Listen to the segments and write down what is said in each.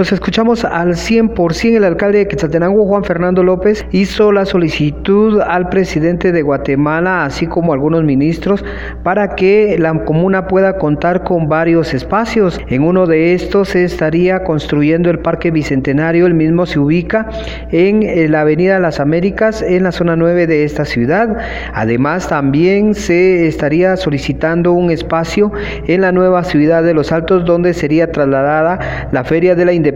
Nos escuchamos al 100%. El alcalde de Quetzaltenango, Juan Fernando López, hizo la solicitud al presidente de Guatemala, así como algunos ministros, para que la comuna pueda contar con varios espacios. En uno de estos se estaría construyendo el Parque Bicentenario. El mismo se ubica en eh, la Avenida Las Américas, en la zona 9 de esta ciudad. Además, también se estaría solicitando un espacio en la nueva ciudad de Los Altos, donde sería trasladada la Feria de la Independencia.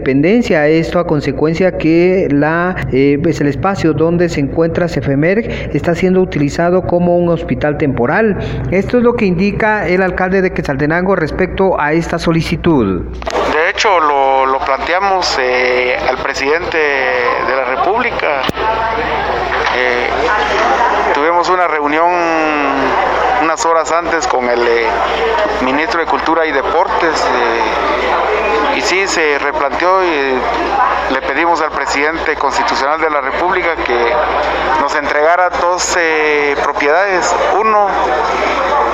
Esto a consecuencia que la, eh, pues el espacio donde se encuentra Cefemer está siendo utilizado como un hospital temporal. Esto es lo que indica el alcalde de Quetzaltenango respecto a esta solicitud. De hecho, lo, lo planteamos eh, al presidente de la República. Eh, tuvimos una reunión unas horas antes con el eh, ministro de Cultura y Deportes y sí se replanteó y le pedimos al presidente constitucional de la República que nos entregara dos propiedades. Uno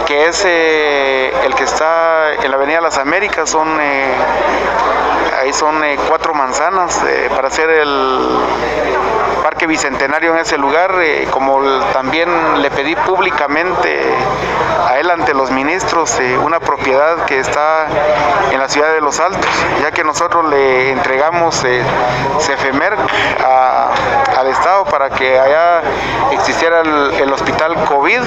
que es eh, el que está en la Avenida Las Américas, son eh, ahí son eh, cuatro manzanas para hacer el Parque Bicentenario en ese lugar, como también le pedí públicamente ante los ministros una propiedad que está en la ciudad de Los Altos, ya que nosotros le entregamos CEFEMER al Estado para que allá existiera el, el hospital COVID.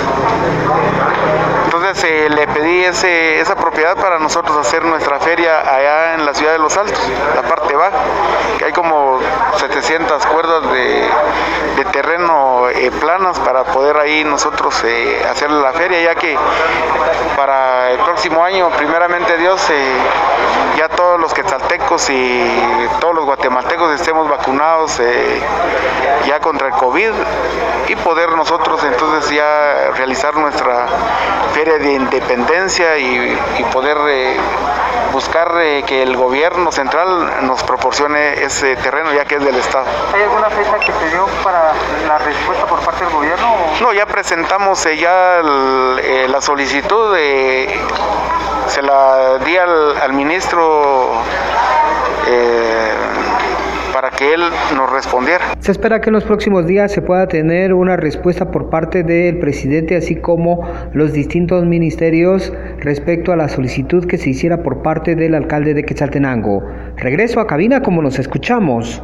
Entonces eh, le pedí ese, esa propiedad para nosotros hacer nuestra feria allá en la ciudad de Los Altos, la parte baja, que hay como 700 cuerdas de, terreno eh, planas para poder ahí nosotros eh, hacer la feria, ya que para el próximo año, primeramente Dios, ya todos los quetzaltecos y todos los guatemaltecos estemos vacunados ya contra el COVID y poder nosotros entonces ya realizar nuestra de independencia y, poder eh, buscar eh, que el gobierno central nos proporcione ese terreno ya que es del Estado. ¿Hay alguna fecha que se dio para la respuesta por parte del gobierno? No, ya presentamos eh, ya la solicitud, se la di al, al ministro para que él nos respondiera. Se espera que en los próximos días se pueda tener una respuesta por parte del presidente, así como los distintos ministerios respecto a la solicitud que se hiciera por parte del alcalde de Quetzaltenango. Regreso a cabina como nos escuchamos.